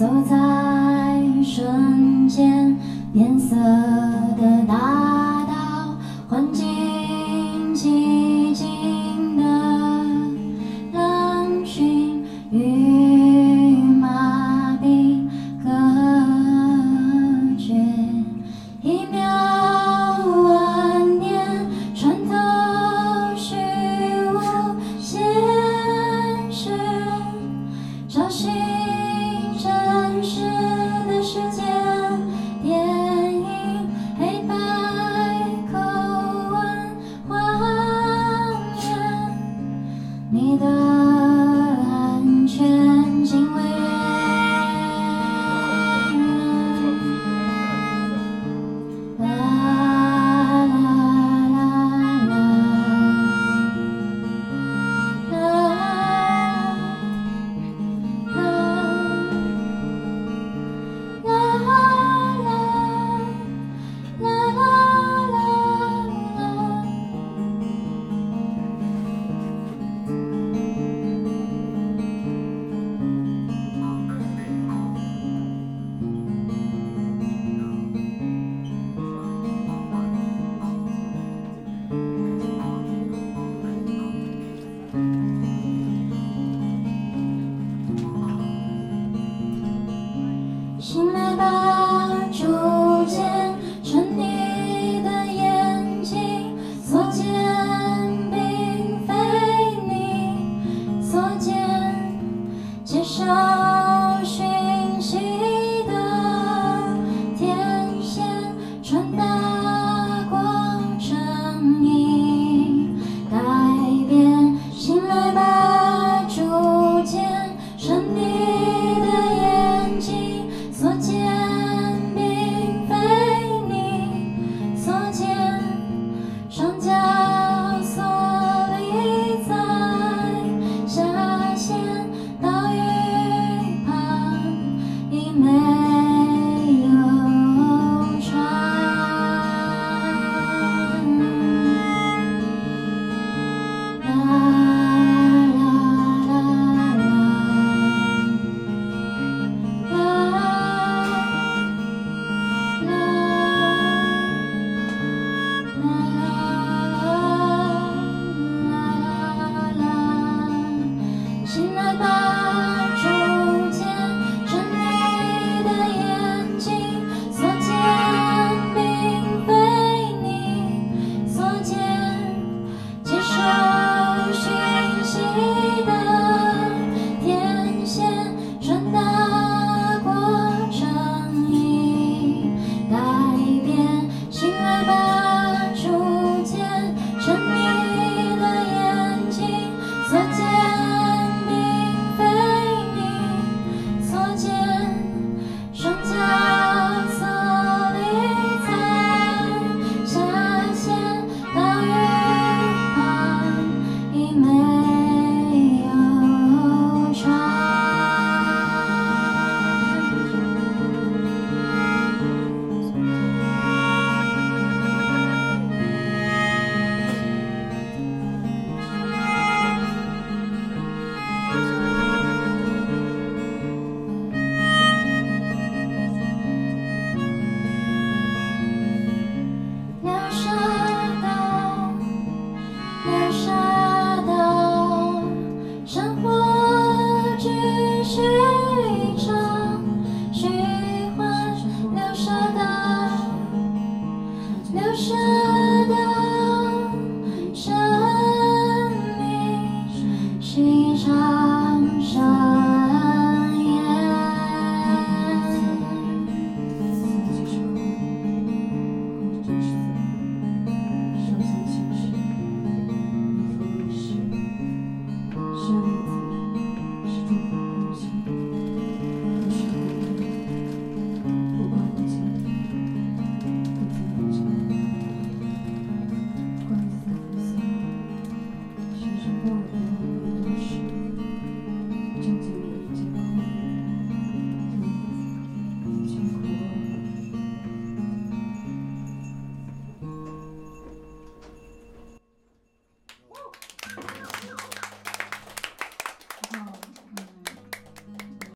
走在瞬间变色的大安全。接受 Amen.